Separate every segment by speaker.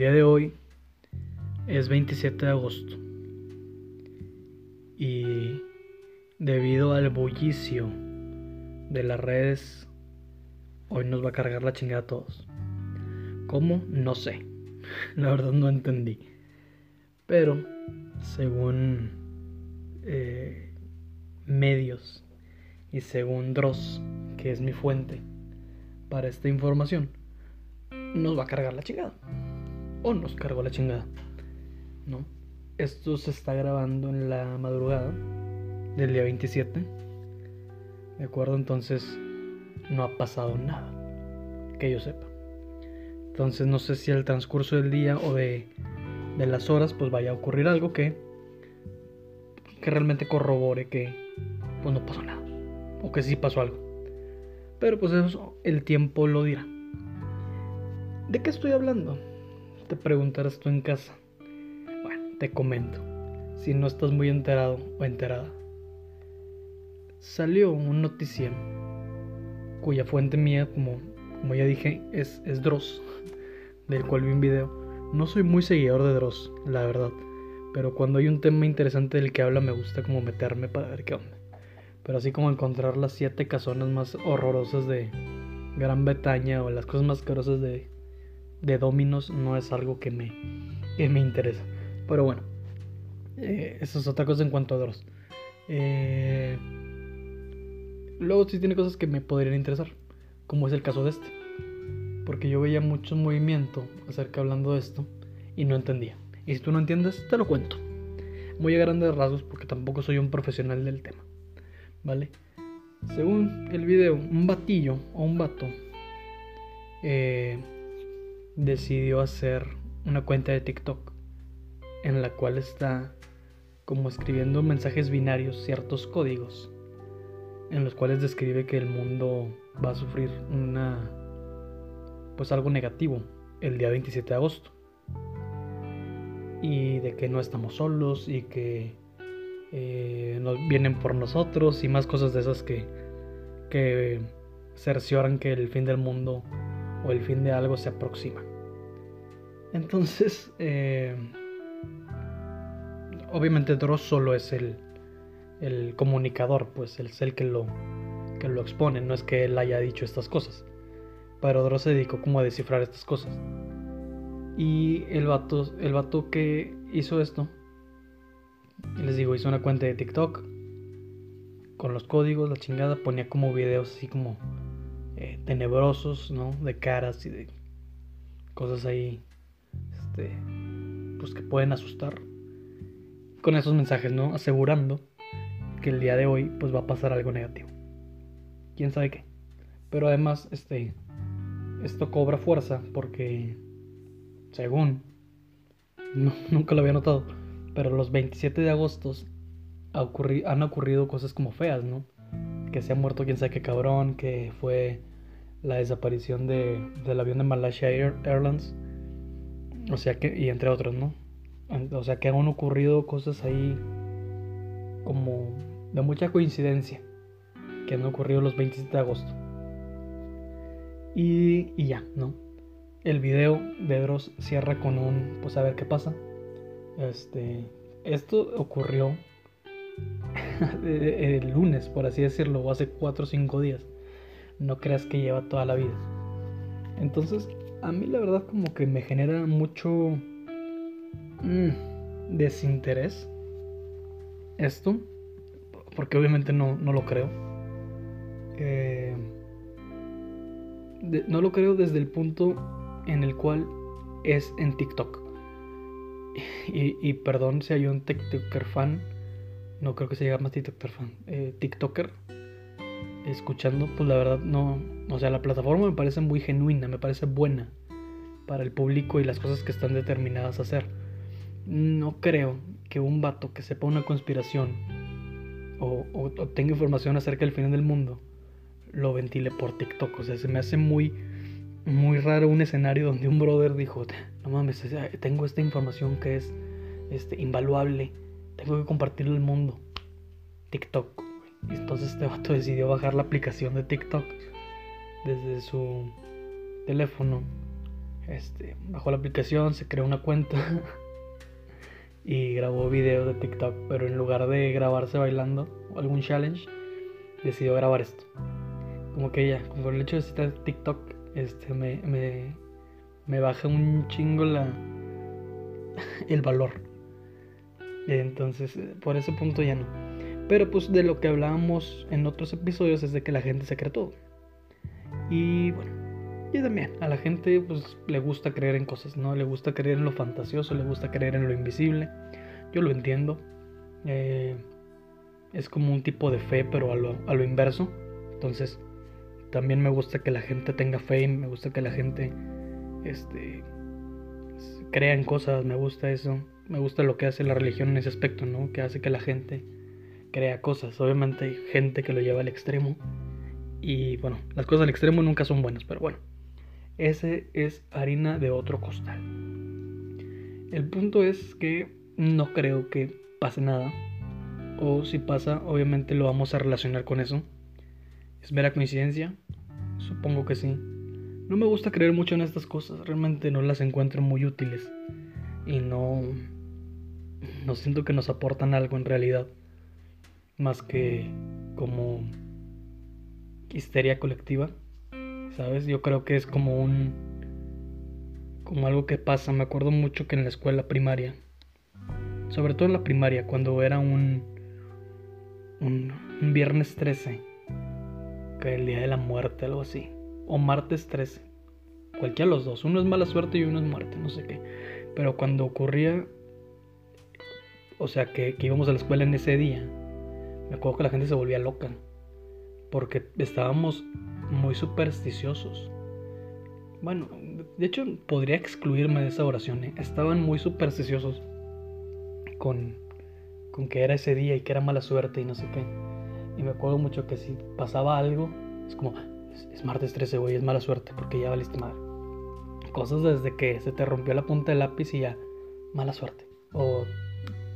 Speaker 1: día de hoy es 27 de agosto y debido al bullicio de las redes, hoy nos va a cargar la chingada a todos. ¿Cómo? No sé. La verdad no entendí. Pero, según eh, medios y según Dross, que es mi fuente para esta información, nos va a cargar la chingada. O nos cargó la chingada. ¿No? Esto se está grabando en la madrugada del día 27. ¿De acuerdo? Entonces no ha pasado nada. Que yo sepa. Entonces no sé si al transcurso del día o de, de las horas pues vaya a ocurrir algo que, que realmente corrobore que pues no pasó nada. O que sí pasó algo. Pero pues eso el tiempo lo dirá. ¿De qué estoy hablando? Te preguntarás tú en casa. Bueno, te comento. Si no estás muy enterado o enterada. Salió un noticia cuya fuente mía, como, ya dije, es, es Dross, del cual vi un video. No soy muy seguidor de Dross, la verdad. Pero cuando hay un tema interesante del que habla me gusta como meterme para ver qué onda. Pero así como encontrar las siete casonas más horrorosas de Gran Bretaña o las cosas más carosas de, de Dominos no es algo que me, que me interesa. Pero bueno, eh, eso es otra cosa en cuanto a Dross. Eh, luego sí tiene cosas que me podrían interesar, como es el caso de este. Porque yo veía mucho movimiento acerca hablando de esto y no entendía. Y si tú no entiendes, te lo cuento. Muy a grandes rasgos porque tampoco soy un profesional del tema. ¿Vale? Según el video, un batillo o un vato eh, decidió hacer una cuenta de TikTok en la cual está como escribiendo mensajes binarios, ciertos códigos, en los cuales describe que el mundo va a sufrir una pues algo negativo el día 27 de agosto. Y de que no estamos solos y que eh, nos vienen por nosotros y más cosas de esas que, que cercioran que el fin del mundo o el fin de algo se aproxima. Entonces, eh, obviamente Dross solo es el, el comunicador, pues es el que lo, que lo expone, no es que él haya dicho estas cosas. Pero Dross se dedicó como a descifrar estas cosas. Y el vato, el vato que hizo esto, les digo, hizo una cuenta de TikTok con los códigos, la chingada, ponía como videos así como eh, tenebrosos, ¿no? De caras y de cosas ahí este, pues que pueden asustar con esos mensajes, ¿no? Asegurando que el día de hoy pues va a pasar algo negativo. ¿Quién sabe qué? Pero además, este, esto cobra fuerza porque, según, nunca lo había notado, pero los 27 de agosto han ocurrido cosas como feas, ¿no? Que se ha muerto quién sabe qué cabrón, que fue la desaparición de, del avión de Malaysia Airlines o sea que, y entre otros, ¿no? O sea que han ocurrido cosas ahí como de mucha coincidencia que han ocurrido los 27 de agosto. Y, y ya, ¿no? El video de Dross cierra con un, pues a ver qué pasa. Este, esto ocurrió el lunes, por así decirlo, o hace 4 o 5 días. No creas que lleva toda la vida. Entonces, a mí la verdad como que me genera mucho mm, desinterés esto, porque obviamente no, lo creo. Eh, no lo creo desde el punto en el cual es en TikTok. Y, perdón si hay un TikToker fan, no creo que se llame TikToker fan, eh, TikToker escuchando, pues la verdad no, o sea, la plataforma me parece muy genuina, me parece buena para el público y las cosas que están determinadas a hacer. No creo que un vato que sepa una conspiración o, tenga información acerca del fin del mundo lo ventile por TikTok. O sea, se me hace muy, muy raro un escenario donde un brother dijo, no mames, tengo esta información que es este, invaluable, tengo que compartirlo al mundo. TikTok. Y entonces este vato decidió bajar la aplicación de TikTok desde su teléfono este, bajó la aplicación, se creó una cuenta y grabó videos de TikTok, pero en lugar de grabarse bailando o algún challenge, decidió grabar esto. Como que ya, con el hecho de estar TikTok, este, me, me, me baja un chingo la, el valor. Entonces, por ese punto ya no. Pero pues de lo que hablábamos en otros episodios es de que la gente se cree todo. Y bueno, y también a la gente pues le gusta creer en cosas, ¿no? Le gusta creer en lo fantasioso, le gusta creer en lo invisible. Yo lo entiendo. Eh, es como un tipo de fe, pero a lo, a lo inverso. Entonces, también me gusta que la gente tenga fe, me gusta que la gente este, crea en cosas, me gusta eso. Me gusta lo que hace la religión en ese aspecto, ¿no? Que hace que la gente crea cosas. Obviamente hay gente que lo lleva al extremo. Y bueno, las cosas al extremo nunca son buenas, pero bueno. Ese es harina de otro costal. El punto es que no creo que pase nada. O si pasa, obviamente lo vamos a relacionar con eso. ¿Es mera coincidencia? Supongo que sí. No me gusta creer mucho en estas cosas, realmente no las encuentro muy útiles. Y no... No siento que nos aportan algo en realidad. Más que como histeria colectiva. ¿sabes? Yo creo que es como un... como algo que pasa. Me acuerdo mucho que en la escuela primaria, sobre todo en la primaria, cuando era un... un, viernes 13, que el día de la muerte, algo así, o martes 13, cualquiera de los dos, uno es mala suerte y uno es muerte, no sé qué. Pero cuando ocurría, o sea, que, que íbamos a la escuela en ese día, me acuerdo que la gente se volvía loca porque estábamos muy supersticiosos. Bueno, de hecho podría excluirme de esa oración. ¿eh? Estaban muy supersticiosos con, con que era ese día y que era mala suerte y no sé qué. Y me acuerdo mucho que si pasaba algo, es como, es, martes 13, güey, es mala suerte porque ya valiste madre. Cosas desde que se te rompió la punta del lápiz y ya, mala suerte. O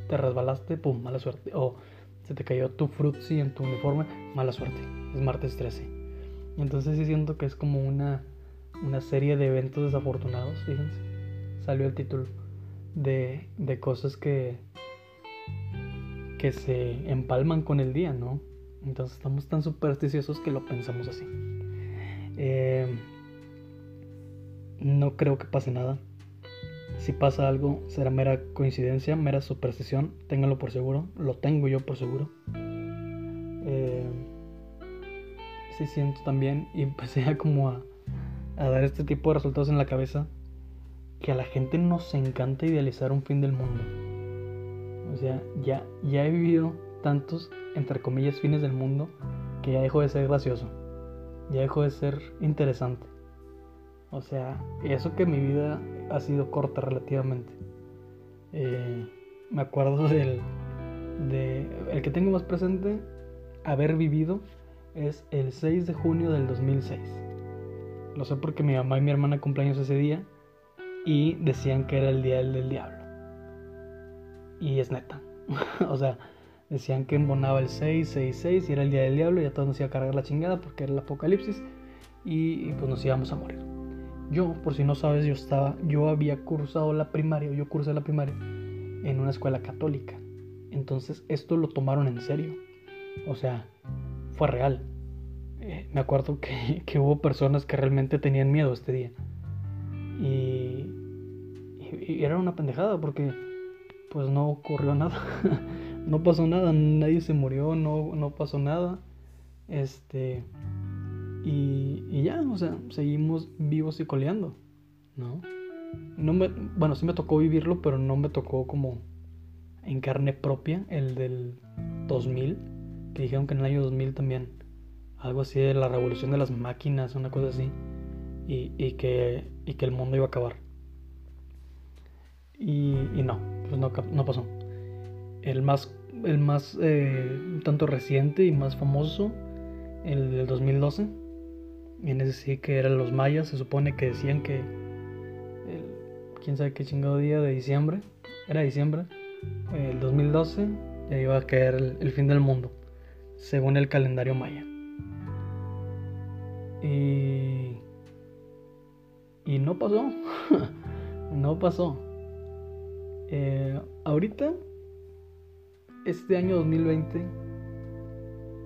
Speaker 1: te resbalaste, pum, mala suerte. O se te cayó tu frutzi en tu uniforme, mala suerte. Es martes 13. Entonces sí siento que es como una, una serie de eventos desafortunados, fíjense. Salió el título de, de cosas que, que se empalman con el día, ¿no? Entonces estamos tan supersticiosos que lo pensamos así. Eh, no creo que pase nada. Si pasa algo, será mera coincidencia, mera superstición. Ténganlo por seguro. Lo tengo yo por seguro. Eh, sí siento también y empecé a como a, dar este tipo de resultados en la cabeza que a la gente nos encanta idealizar un fin del mundo. O sea, ya, ya he vivido tantos, entre comillas, fines del mundo que ya dejó de ser gracioso. Ya dejó de ser interesante. O sea, eso que mi vida ha sido corta relativamente. Eh, me acuerdo del de, el que tengo más presente, haber vivido es el 6 de junio del 2006. Lo sé porque mi mamá y mi hermana cumpleaños ese día y decían que era el día del diablo. Y es neta. o sea, decían que embonaba el 6, 6, 6 y era el día del diablo y a todos nos iba a cargar la chingada porque era el apocalipsis y, pues nos íbamos a morir. Yo, por si no sabes, yo estaba, yo había cursado la primaria, yo cursé la primaria en una escuela católica. Entonces esto lo tomaron en serio. O sea, fue real. Eh, me acuerdo que, hubo personas que realmente tenían miedo este día. Y, era una pendejada porque pues no ocurrió nada. no pasó nada, nadie se murió, no, no pasó nada. Este. Y, y, ya, o sea, seguimos vivos y coleando, ¿no? no bueno, sí me tocó vivirlo, pero no me tocó como en carne propia el del 2000 que dijeron que en el año 2000 también, algo así de la revolución de las máquinas, una cosa así, y, y que, y que el mundo iba a acabar. Y, y no, pues no, no, pasó. El más, el más eh, tanto reciente y más famoso, el del 2012, en ese sí que eran los mayas, se supone que decían que el, quién sabe qué chingado día de diciembre, era diciembre, el 2012 ya iba a caer el fin del mundo según el calendario maya. Y, Y no pasó. no pasó. Eh, ahorita, este año 2020,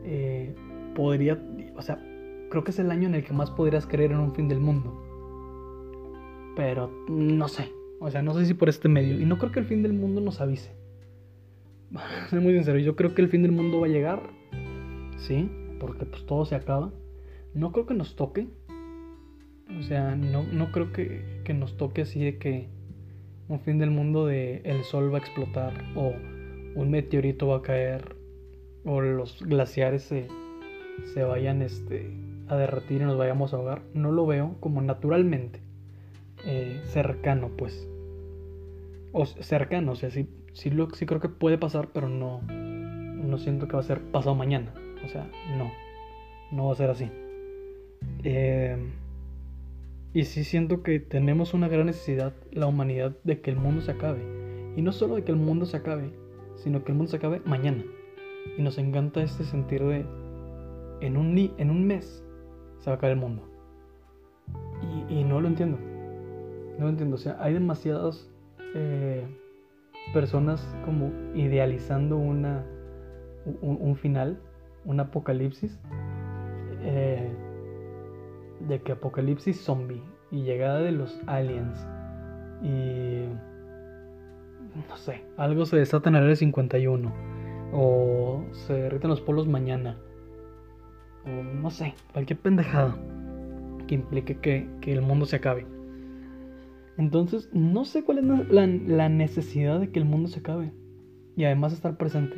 Speaker 1: eh, podría, o sea, creo que es el año en el que más podrías creer en un fin del mundo. Pero no sé. O sea, no sé si por este medio. Y no creo que el fin del mundo nos avise. Soy muy sincero, yo creo que el fin del mundo va a llegar. Sí, porque pues todo se acaba. No creo que nos toque. O sea, no, no creo que, que nos toque así de que un fin del mundo de el sol va a explotar o un meteorito va a caer o los glaciares se, se vayan este, a derretir y nos vayamos a ahogar. No lo veo como naturalmente eh, cercano, pues. O cercano, o sea, sí, sí, lo, sí creo que puede pasar, pero no, no siento que va a ser pasado mañana. O sea, no, no va a ser así. Eh, y sí siento que tenemos una gran necesidad, la humanidad, de que el mundo se acabe. Y no solo de que el mundo se acabe, sino que el mundo se acabe mañana. Y nos encanta este sentir de, en un, en un mes se va a acabar el mundo. Y, no lo entiendo. No lo entiendo. O sea, hay demasiadas eh, personas como idealizando una, un, final, un apocalipsis. Eh, de que apocalipsis zombie y llegada de los aliens y no sé, algo se desata en el área 51 o se derriten los polos mañana no sé, cualquier pendejada que implique que, el mundo se acabe. Entonces, no sé cuál es la, la, necesidad de que el mundo se acabe y además estar presente,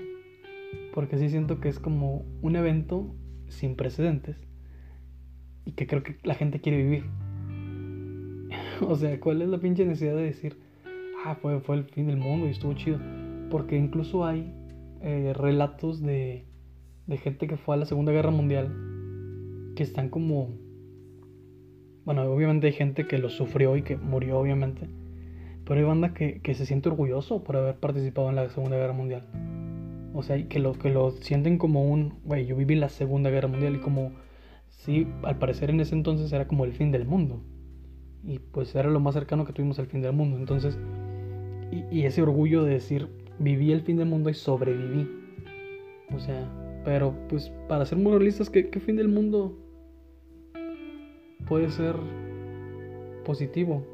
Speaker 1: porque sí siento que es como un evento sin precedentes y que creo que la gente quiere vivir. o sea, ¿cuál es la pinche necesidad de decir, ah, fue, fue el fin del mundo y estuvo chido? Porque incluso hay eh, relatos de, de gente que fue a la Segunda Guerra Mundial que están como... Bueno, obviamente hay gente que lo sufrió y que murió, obviamente. Pero hay banda que, que se siente orgulloso por haber participado en la Segunda Guerra Mundial. O sea, que lo, que lo sienten como un, güey, yo viví la Segunda Guerra Mundial y como sí, al parecer en ese entonces era como el fin del mundo. Y pues era lo más cercano que tuvimos al fin del mundo. Entonces, y, ese orgullo de decir, viví el fin del mundo y sobreviví. O sea, pero pues para ser muy realistas, ¿qué, fin del mundo puede ser positivo?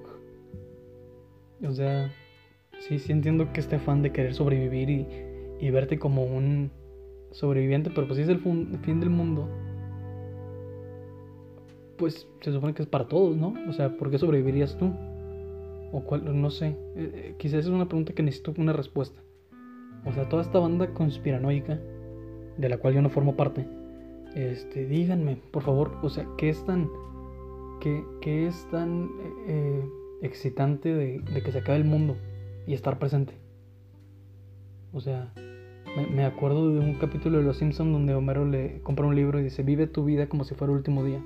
Speaker 1: O sea, sí, sí entiendo que este fan de querer sobrevivir y, y verte como un sobreviviente, pero pues si es el fin del mundo, pues se supone que es para todos, ¿no? O sea, ¿por qué sobrevivirías tú? O cuál, no sé, eh, eh, quizás es una pregunta que necesito una respuesta. O sea, toda esta banda conspiranoica, de la cual yo no formo parte, este, díganme, por favor, o sea, ¿qué es tan, qué, qué es tan eh, excitante de, de, que se acabe el mundo y estar presente? O sea, me, me acuerdo de un capítulo de Los Simpsons donde Homero le compra un libro y dice, vive tu vida como si fuera el último día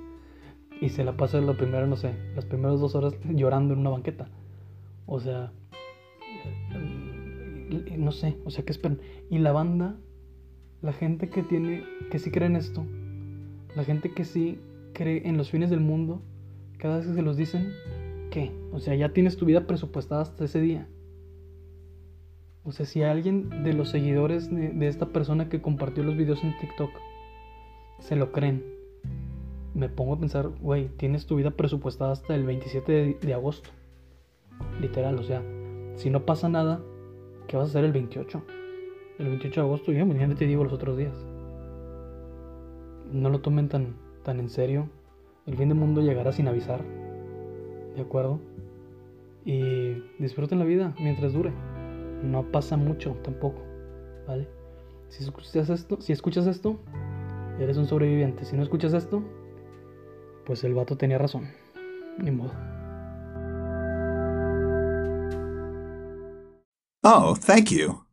Speaker 1: y se la pasa lo primero, no sé, las primeras dos horas llorando en una banqueta. O sea, no sé, o sea, ¿qué esperan? Y la banda, la gente que tiene, que sí cree en esto, la gente que sí cree en los fines del mundo, cada vez que se los dicen, ¿qué? O sea, ya tienes tu vida presupuestada hasta ese día. O sea, si alguien de los seguidores de, de esta persona que compartió los videos en TikTok se lo creen, me pongo a pensar, güey, tienes tu vida presupuestada hasta el 27 de, agosto. Literal, o sea, si no pasa nada, ¿qué vas a hacer el 28? El 28 de agosto, ya mañana te digo los otros días. No lo tomen tan, tan en serio. El fin del mundo llegará sin avisar. ¿De acuerdo? Y disfruten la vida mientras dure. No pasa mucho tampoco. ¿Vale? Si escuchas esto, si escuchas esto, eres un sobreviviente. Si no escuchas esto, pues el vato tenía razón. Ni modo.
Speaker 2: Oh, thank you.